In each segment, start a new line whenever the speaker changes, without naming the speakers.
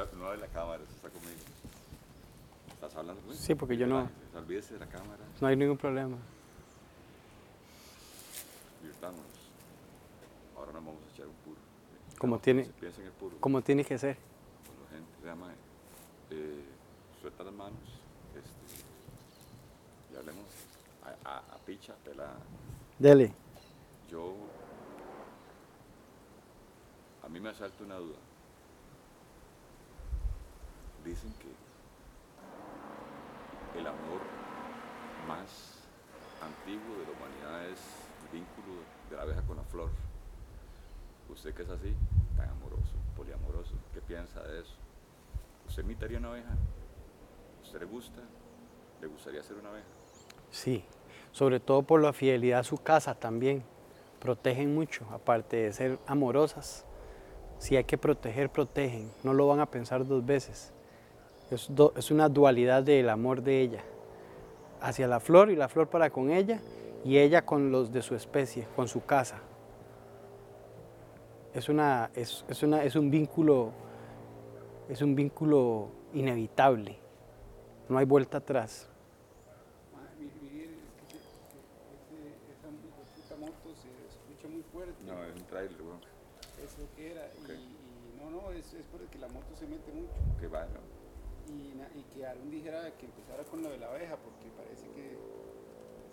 Está, no de la cámara, usted está conmigo. ¿Estás hablando conmigo?
Sí, porque yo no-
Olvídese de la cámara.
No hay ningún problema.
Divirtámonos. Ahora nos vamos a echar un puro.
Como tiene-
se Piensa en el puro.
Como tiene que ser.
Con la gente. Vea, mae, eh, suelta las manos. Este, y hablemos a, a, a picha, pelada.
Dele.
Yo. A mí me asalta una duda. Dicen que el amor más antiguo de la humanidad es el vínculo de la abeja con la flor. Usted que es así, tan amoroso, poliamoroso, ¿qué piensa de eso? ¿Usted imitaría una abeja? ¿Usted le gusta? ¿Le gustaría ser una abeja?
Sí. Sobre todo por la fidelidad a su casa también. Protegen mucho, aparte de ser amorosas. Si hay que proteger, protegen. No lo van a pensar dos veces. Es, do- es una dualidad del amor de ella. Hacia la flor y la flor para con ella y ella con los de su especie, con su casa. Es, una, es, es una, es un vínculo, es un vínculo inevitable. No hay vuelta atrás.
Que, que.
No, es un trailer, weón.
Es lo que era.
Ok.
Y, y no, no, es, es porque la moto se mete mucho.
Que va, ¿no?
Y, y que Aaron dijera que empezara con lo de la abeja, porque parece que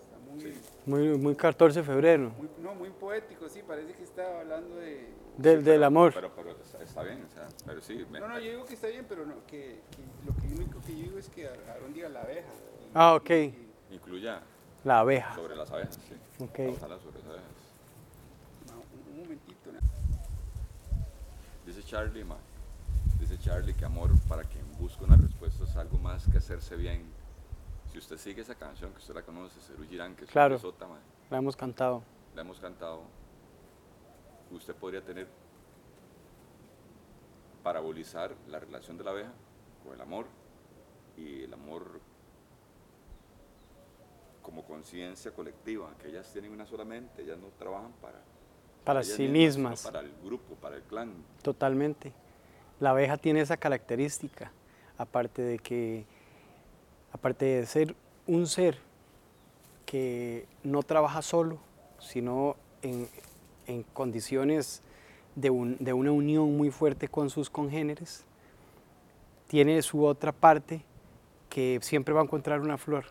está muy,
Sí.
Muy, muy 14 de febrero.
muy, no, muy poético, sí, parece que está hablando de...
Del, del amor.
Pero, pero está, está bien, o sea, pero sí. me-
No, no, yo digo que está bien, pero no, que, que lo que único que yo digo es que Aaron diga la abeja. Y-
Ah, ok.
y-
Incluya
La abeja.
sobre las abejas, sí.
Ok.
Vamos a hablar sobre las abejas.
ma, un, un momentito, na.
Dice Charlie, ma, dice Charlie que amor para quien busca una respuesta es algo más que hacerse bien. Si usted sigue esa canción, que usted la conoce, Cerú Girán, que es
Claro.
sota,
La hemos cantado.
la hemos cantado, usted podría tener, parabolizar la relación de la abeja con el amor y el amor como conciencia colectiva, que ellas tienen una sola mente, ellas no trabajan para,
Para sí mismas.
para el grupo, para el clan.
Totalmente. La abeja tiene esa característica. Aparte de que, aparte de ser un ser que no trabaja solo, sino en, en condiciones de, un- de una unión muy fuerte con sus congéneres, tiene su otra parte que siempre va a encontrar una flor.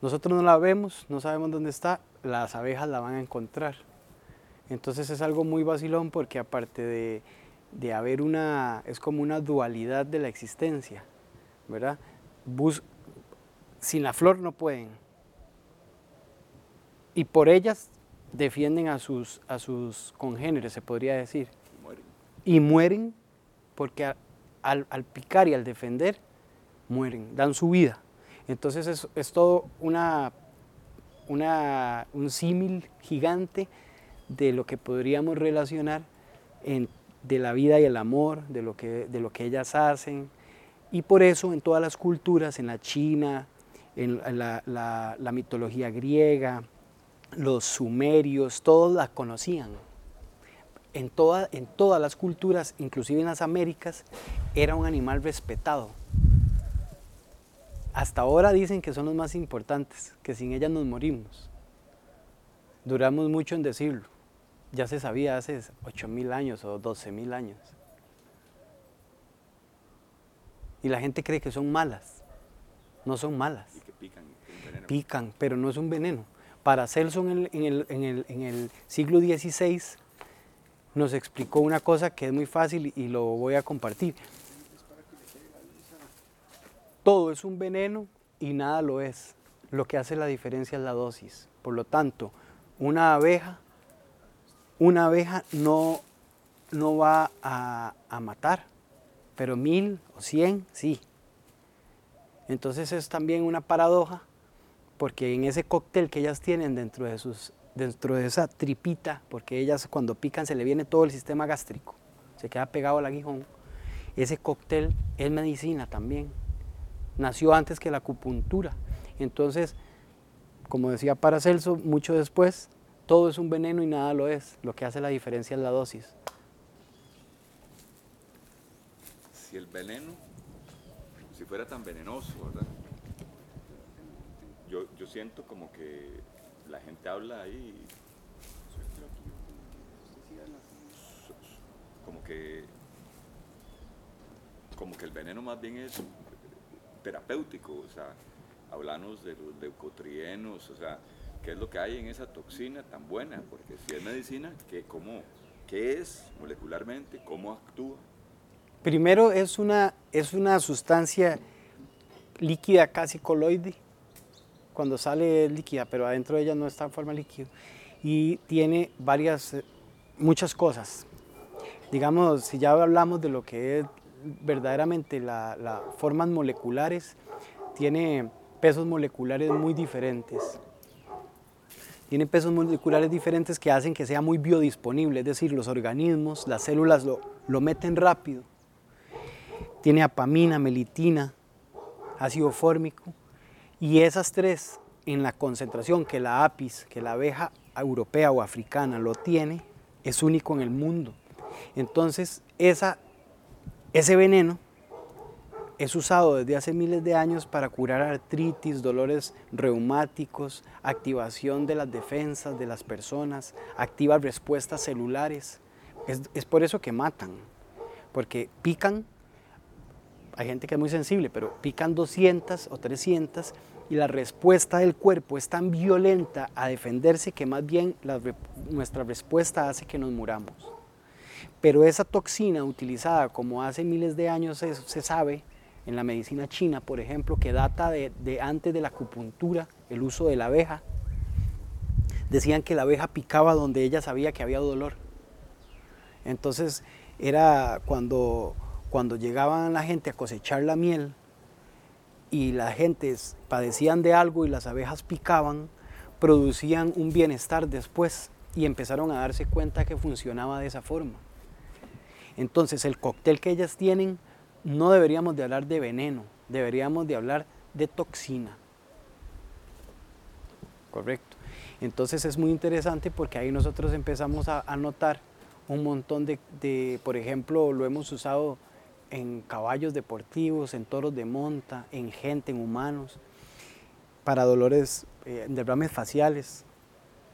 Nosotros no la vemos, no sabemos dónde está, las abejas la van a encontrar. Entonces es algo muy vacilón porque aparte de, de haber una, es como una dualidad de la existencia, ¿verdad? Bus- sin la flor no pueden. Y por ellas defienden a sus, a sus congéneres, se podría decir.
y mueren.
Y mueren porque a- al, al picar y al defender, mueren, dan su vida. Entonces es, es todo una, una, un símil gigante de lo que podríamos relacionar en- de la vida y el amor, de lo, que, de lo que ellas hacen. Y por eso en todas las culturas, en la China, en la, la- mitología griega, los sumerios, todos la conocían. En, toda- en todas las culturas, inclusive en las Américas, era un animal respetado. Hasta ahora dicen que son los más importantes, que sin ellas nos morimos. Duramos mucho en decirlo. Ya se sabía hace 8.000 años o 12.000 años. Y la gente cree que son malas. No son malas.
Y que pican.
Pican, pero no es un veneno. Paracelso en el, en el- en el- en el siglo XVI nos explicó una cosa que es muy fácil y lo voy a compartir. Todo es un veneno y nada lo es. Lo que hace la diferencia es la dosis. Por lo tanto, una abeja, una abeja no, no va a, a matar, pero mil o cien sí. Entonces es también una paradoja, porque en ese cóctel que ellas tienen dentro de, sus, dentro de esa tripita, porque ellas cuando pican se le viene todo el sistema gástrico, se queda pegado al aguijón, ese cóctel es medicina también. Nació antes que la acupuntura. Entonces, como decía Paracelso, mucho después, todo es un veneno y nada lo es. Lo que hace la diferencia es la dosis.
si el veneno, si fuera tan venenoso, ¿verdad? Yo, yo siento como que la gente habla ahí como que como que el veneno más bien es terapéutico, o sea, hablamos de los leucotrienos, o sea, qué es lo que hay en esa toxina tan buena, porque si es medicina, ¿qué, cómo, qué es molecularmente? ¿Cómo actúa?
Primero es una, es una sustancia líquida casi coloide. Cuando sale es líquida, pero adentro de ella no está en forma líquida. Y tiene varias, eh, muchas cosas. Digamos, si ya hablamos de lo que es verdaderamente las formas moleculares, tiene pesos moleculares muy diferentes. Tiene pesos moleculares diferentes que hacen que sea muy biodisponible, es decir, los organismos, las células lo, lo meten rápido tiene apamina, melitina, ácido fórmico, y esas tres en la concentración que la apis, que la abeja europea o africana lo tiene, es único en el mundo. Entonces, esa, ese veneno es usado desde hace miles de años para curar artritis, dolores reumáticos, activación de las defensas de las personas, activa respuestas celulares. Es, es por eso que matan, porque pican hay gente que es muy sensible, pero pican 200 o 300 y la respuesta del cuerpo es tan violenta a defenderse que más bien nuestra respuesta hace que nos muramos. Pero esa toxina utilizada como hace miles de años se, se sabe en la medicina china, por ejemplo, que data de, antes de la acupuntura, el uso de la abeja, decían que la abeja picaba donde ella sabía que había dolor. Entonces era cuando cuando llegaban la gente a cosechar la miel y las gentes padecían de algo y las abejas picaban, producían un bienestar después y empezaron a darse cuenta que funcionaba de esa forma. Entonces el cóctel que ellas tienen no deberíamos de hablar de veneno, deberíamos de hablar de toxina. Correcto. Entonces es muy interesante porque ahí nosotros empezamos a, notar un montón de, de, por ejemplo, lo hemos usado en caballos deportivos, en toros de monta, en gente, en humanos, para dolores, eh, derrames faciales.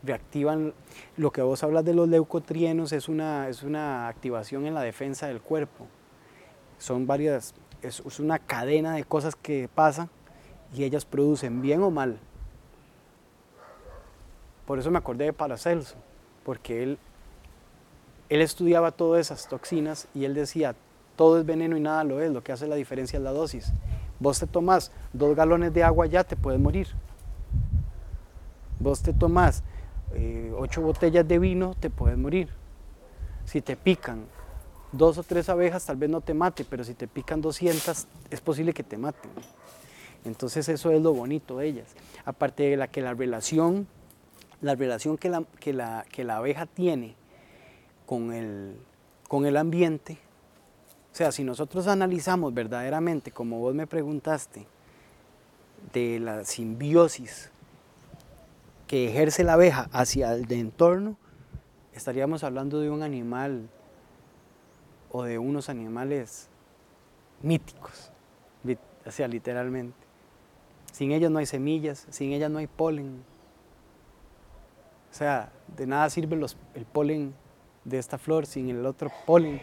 Reactivan lo que vos hablas de los leucotrienos, es una, es una activación en la defensa del cuerpo. Son varias, es, una cadena de cosas que pasan y ellas producen bien o mal. Por eso me acordé de Paracelso, porque él, él estudiaba todas esas toxinas y él decía, todo es veneno y nada lo es, lo que hace la diferencia es la dosis. Vos te tomás dos galones de agua ya te puedes morir. Vos te tomás eh, ocho botellas de vino, te puedes morir. Si te pican dos o tres abejas, tal vez no te mate, pero si te pican 200, es posible que te maten. Entonces eso es lo bonito de ellas. Aparte de la que la relación, la relación que la, que la, que la abeja tiene con el, con el ambiente, o sea, si nosotros analizamos verdaderamente, como vos me preguntaste, de la simbiosis que ejerce la abeja hacia el entorno, estaríamos hablando de un animal o de unos animales míticos, o sea, literalmente. Sin ellas no hay semillas, sin ellas no hay polen. O sea, de nada sirve los, el polen de esta flor sin el otro polen.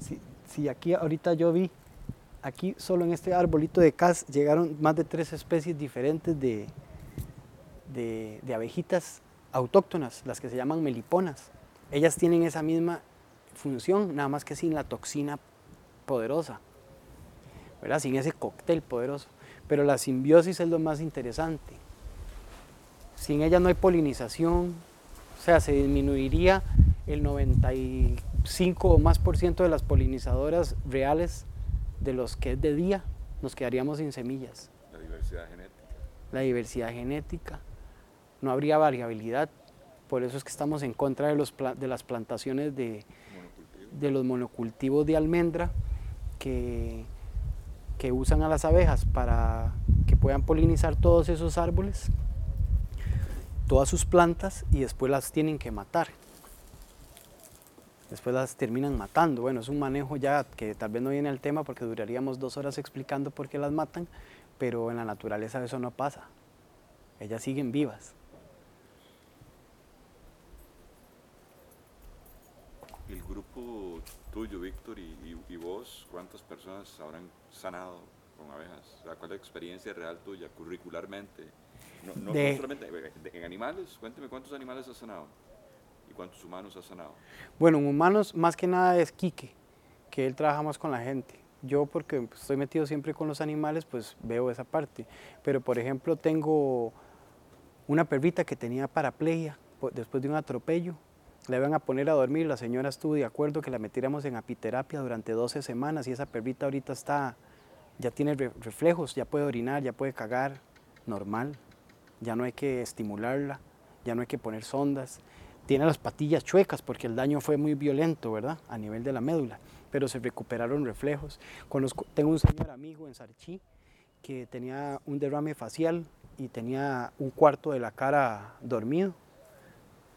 Si, si aquí ahorita yo vi, aquí solo en este arbolito de cas llegaron más de tres especies diferentes de, de, de, abejitas autóctonas, las que se llaman meliponas. Ellas tienen esa misma función, nada más que sin la toxina poderosa, ¿verdad? sin ese cóctel poderoso. Pero la simbiosis es lo más interesante. Sin ella no hay polinización, o sea, se disminuiría el 95 o más por ciento de las polinizadoras reales de los que es de día, nos quedaríamos sin semillas.
La diversidad genética.
La diversidad genética. No habría variabilidad. Por eso es que estamos en contra de, los, de las plantaciones de, de los monocultivos de almendra que, que usan a las abejas para que puedan polinizar todos esos árboles, todas sus plantas y después las tienen que matar. Después las terminan matando. Bueno, es un manejo ya que tal vez no viene al tema porque duraríamos dos horas explicando por qué las matan, pero en la naturaleza eso no pasa. Ellas siguen vivas.
Grupo tuyo, Víctor, y, y- y vos, ¿cuántas personas habrán sanado con abejas? O sea, ¿Cuál es la experiencia real tuya, curricularmente? No, no- no
De-
solamente de- en animales, cuénteme cuántos animales has sanado y cuántos humanos has sanado.
Bueno, en humanos más que nada es Quique, que él trabaja más con la gente. Yo porque pues, estoy metido siempre con los animales, pues veo esa parte. Pero por ejemplo tengo una perrita que tenía paraplegia después de un atropello. La iban a poner a dormir, la señora estuvo de acuerdo que la metiéramos en apiterapia durante 12 semanas y esa perrita ahorita está, ya tiene re- reflejos, ya puede orinar, ya puede cagar, normal. Ya no hay que estimularla, ya no hay que poner sondas. Tiene las patillas chuecas porque el daño fue muy violento, ¿verdad? A nivel de la médula, pero se recuperaron reflejos. Conozco, tengo un señor amigo en Sarchí que tenía un derrame facial y tenía un cuarto de la cara dormido,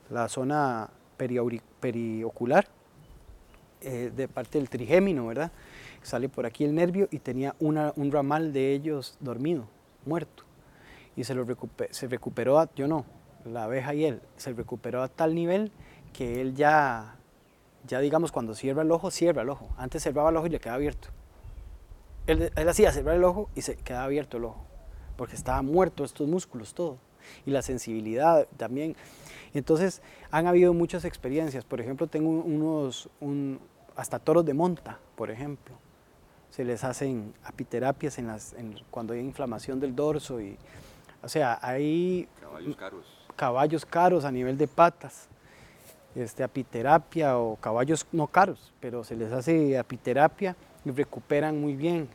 la zona periocular, eh, de parte del trigémino, ¿verdad? Sale por aquí el nervio y tenía un ramal de ellos dormido, muerto. Y se, lo se recuperó, a- yo no, la abeja y él, se recuperó a tal nivel que él ya, ya digamos, cuando cierra el ojo, cierra el ojo. Antes cerraba el ojo y le quedaba abierto. Él, él hacía cerrar el ojo y se quedaba abierto el ojo, porque estaba muerto estos músculos, todo. Y la sensibilidad también. Entonces, han habido muchas experiencias. Por ejemplo, tengo un- unos, un- hasta toros de monta, por ejemplo. Se les hacen apiterapias en las, en- cuando hay inflamación del dorso. Y, o sea, hay
Caballos caros.
caballos caros a nivel de patas, este, apiterapia o caballos no caros, pero se les hace apiterapia y recuperan muy bien.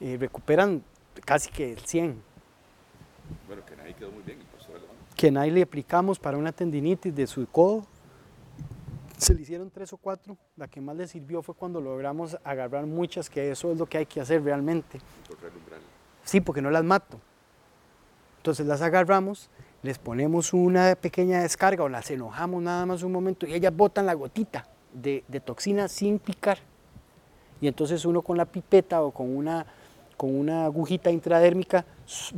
Y recuperan casi que el 100.
Bueno, que nadie quedó muy bien, el pastor alemán.
Que ahí le aplicamos para una tendinitis de su codo. Se le hicieron tres o cuatro. La que más le sirvió fue cuando logramos agarrar muchas, que eso es lo que hay que hacer realmente. Sí, porque no las mato. Entonces las agarramos, les ponemos una pequeña descarga o las enojamos nada más un momento y ellas botan la gotita de, de toxina sin picar. Y entonces uno con la pipeta o con una, con una agujita intradérmica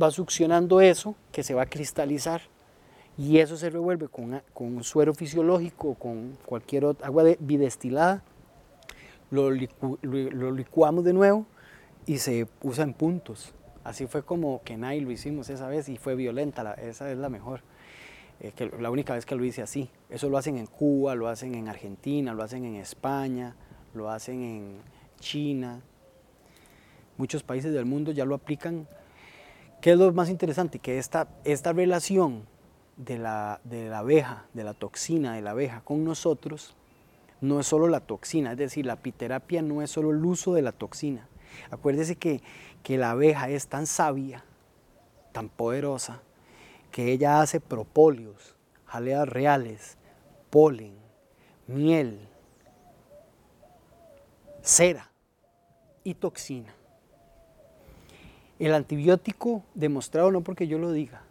va succionando eso que se va a cristalizar y eso se revuelve con, con suero fisiológico con cualquier otra agua de, bidestilada. Lo, licu- licuamos de nuevo y se usa en puntos. Así fue como Kenai lo hicimos esa vez y fue violenta, esa es la mejor. Eh, que la única vez que lo hice así. Eso lo hacen en Cuba, lo hacen en Argentina, lo hacen en España, lo hacen en China. Muchos países del mundo ya lo aplican. ¿Qué es lo más interesante? Que esta, esta relación de la, de la abeja, de la toxina de la abeja con nosotros, no es solo la toxina, es decir, la apiterapia no es solo el uso de la toxina. Acuérdese que, que la abeja es tan sabia, tan poderosa, que ella hace propóleos, jaleas reales, polen, miel, cera y toxina. El antibiótico demostrado no porque yo lo diga,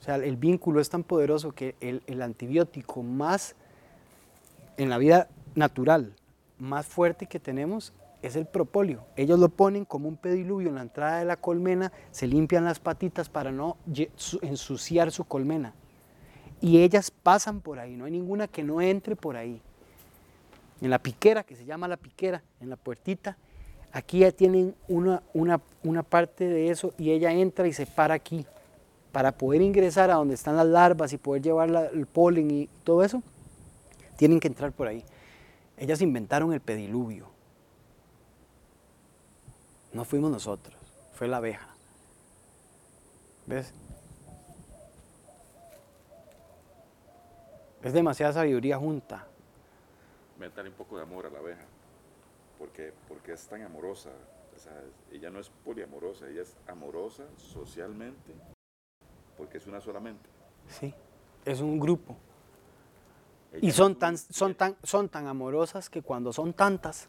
o sea, el vínculo es tan poderoso que el, el antibiótico más en la vida natural más fuerte que tenemos es el propóleo. Ellos lo ponen como un pediluvio en la entrada de la colmena, se limpian las patitas para no ensuciar su colmena. Y ellas pasan por ahí, no hay ninguna que no entre por ahí. En la piquera, que se llama la piquera, en la puertita, aquí ya tienen una, una, una parte de eso y ella entra y se para aquí. Para poder ingresar a donde están las larvas y poder llevar el polen y todo eso, tienen que entrar por ahí. Ellas inventaron el pediluvio. No fuimos nosotros, fue la abeja. ¿Ves? Es demasiada sabiduría junta.
Métale un poco de amor a la abeja. Porque, porque es tan amorosa. O sea, ella no es poliamorosa, ella es amorosa socialmente porque es una solamente.
Sí, es un grupo.
Ella
Y son tan, son, tan, son tan amorosas que cuando son tantas,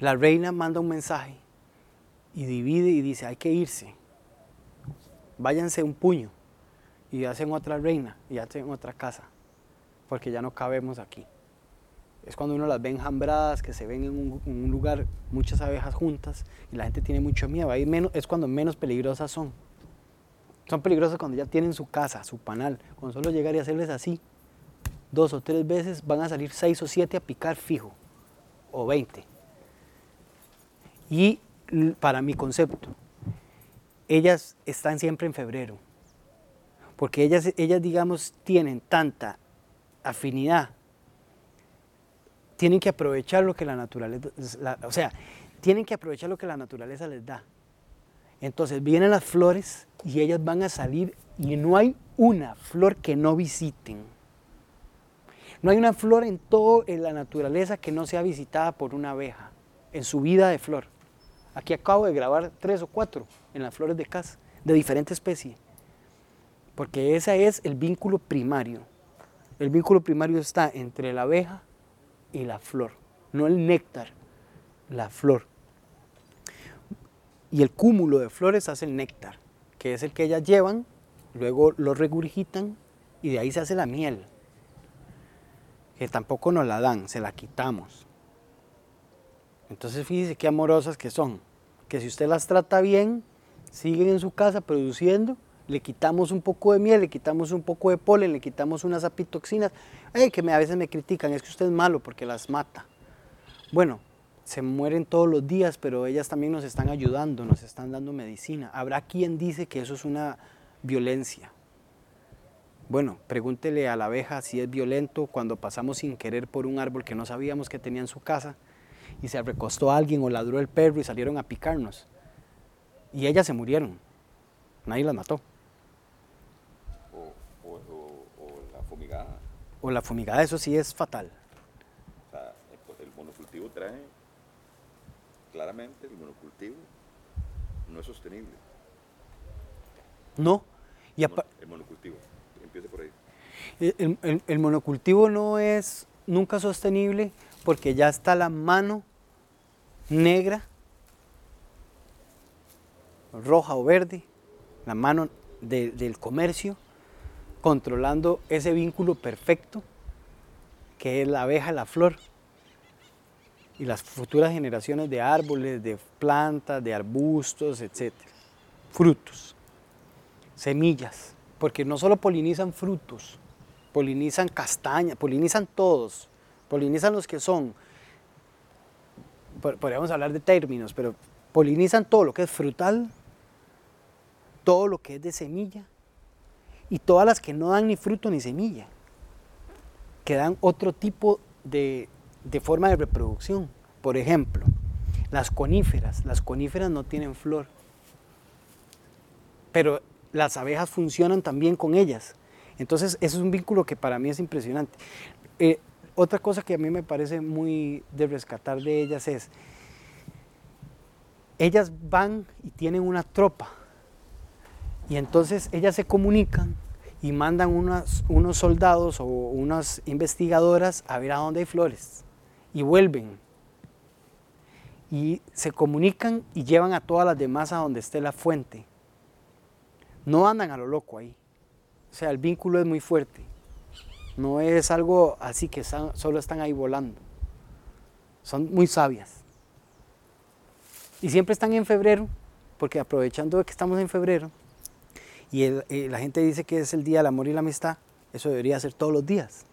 la reina manda un mensaje y divide y dice, hay que irse. Váyanse un puño y hacen otra reina y hacen otra casa, porque ya no cabemos aquí. Es cuando uno las ve enjambradas, que se ven en un, lugar muchas abejas juntas y la gente tiene mucho miedo. Menos, es cuando menos peligrosas son. Son peligrosas cuando ya tienen su casa, su panal. Con solo llegar y hacerles así, dos o tres veces, van a salir seis o siete a picar fijo, o veinte. Y para mi concepto, ellas están siempre en febrero, porque ellas, ellas digamos, tienen tanta afinidad, tienen que aprovechar lo que la naturaleza, o sea, tienen que aprovechar lo que la naturaleza les da. Entonces vienen las flores y ellas van a salir y no hay una flor que no visiten. No hay una flor en toda la naturaleza que no sea visitada por una abeja en su vida de flor. Aquí acabo de grabar tres o cuatro en las flores de casa, de diferente especie. Porque ese es el vínculo primario. El vínculo primario está entre la abeja y la flor, no el néctar, la flor. Y el cúmulo de flores hace el néctar, que es el que ellas llevan, luego lo regurgitan y de ahí se hace la miel, que tampoco nos la dan, se la quitamos. Entonces fíjese qué amorosas que son, que si usted las trata bien, siguen en su casa produciendo, le quitamos un poco de miel, le quitamos un poco de polen, le quitamos unas apitoxinas, Ay, que a veces me critican, es que usted es malo porque las mata. Bueno, se mueren todos los días, pero ellas también nos están ayudando, nos están dando medicina. Habrá quien dice que eso es una violencia. Bueno, pregúntele a la abeja si es violento cuando pasamos sin querer por un árbol que no sabíamos que tenía en su casa y se recostó alguien o ladró el perro y salieron a picarnos. Y ellas se murieron. Nadie las mató.
O, o- o- o la fumigada.
O la fumigada, eso sí es fatal.
O sea, el, monocultivo trae, claramente el monocultivo no es sostenible.
No. Y
El
apa-
mon- el monocultivo, empiece por ahí.
El, el- el monocultivo no es nunca sostenible porque ya está la mano negra, roja o verde, la mano de- del comercio, controlando ese vínculo perfecto que es la abeja, la flor, y las futuras generaciones de árboles, de plantas, de arbustos, etc. Frutos semillas, porque no solo polinizan frutos, polinizan castañas, polinizan todos, polinizan los que son, po- podríamos hablar de términos, pero polinizan todo lo que es frutal, todo lo que es de semilla y todas las que no dan ni fruto ni semilla, que dan otro tipo de, de forma de reproducción. Por ejemplo, las coníferas, las coníferas no tienen flor, pero las abejas funcionan también con ellas. Entonces, eso es un vínculo que para mí es impresionante. Eh, otra cosa que a mí me parece muy de rescatar de ellas es, ellas van y tienen una tropa, y entonces ellas se comunican y mandan unos soldados o unas investigadoras a ver a dónde hay flores, y vuelven. Y se comunican y llevan a todas las demás a donde esté la fuente no andan a lo loco ahí. O sea, el vínculo es muy fuerte. No es algo así que solo están ahí volando. Son muy sabias. Y siempre están en febrero, porque aprovechando que estamos en febrero, y eh, la gente dice que es el Día del Amor y la Amistad, eso debería ser todos los días.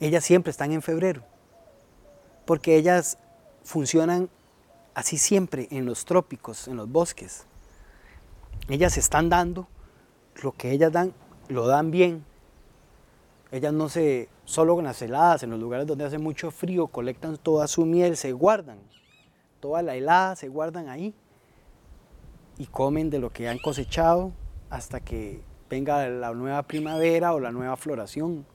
Ellas siempre están en febrero, porque ellas funcionan así siempre en los trópicos, en los bosques ellas están dando lo que ellas dan, lo dan bien. Ellas no se, solo con las heladas, en los lugares donde hace mucho frío, colectan toda su miel, se guardan. Toda la helada se guardan ahí y comen de lo que han cosechado hasta que venga la nueva primavera o la nueva floración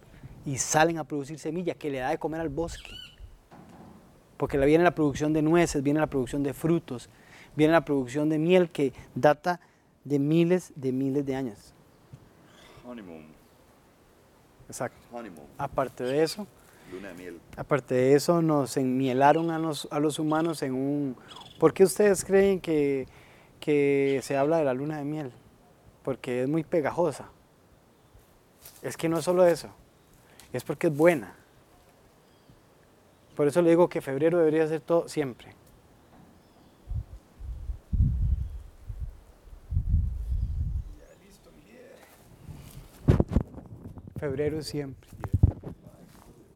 y salen a producir semilla que le da de comer al bosque. Porque viene la producción de nueces, viene la producción de frutos, viene la producción de miel que data de miles de miles de años.
Honeymoon,
Exacto.
honeymoon,
Aparte de eso,
luna de miel.
aparte de eso, nos enmielaron a los, a los humanos en un... ¿Por qué ustedes creen que, que se habla de la luna de miel? Porque es muy pegajosa. Es que no es solo eso, es porque es buena. Por eso le digo que febrero debería ser todo siempre. Febrero siempre.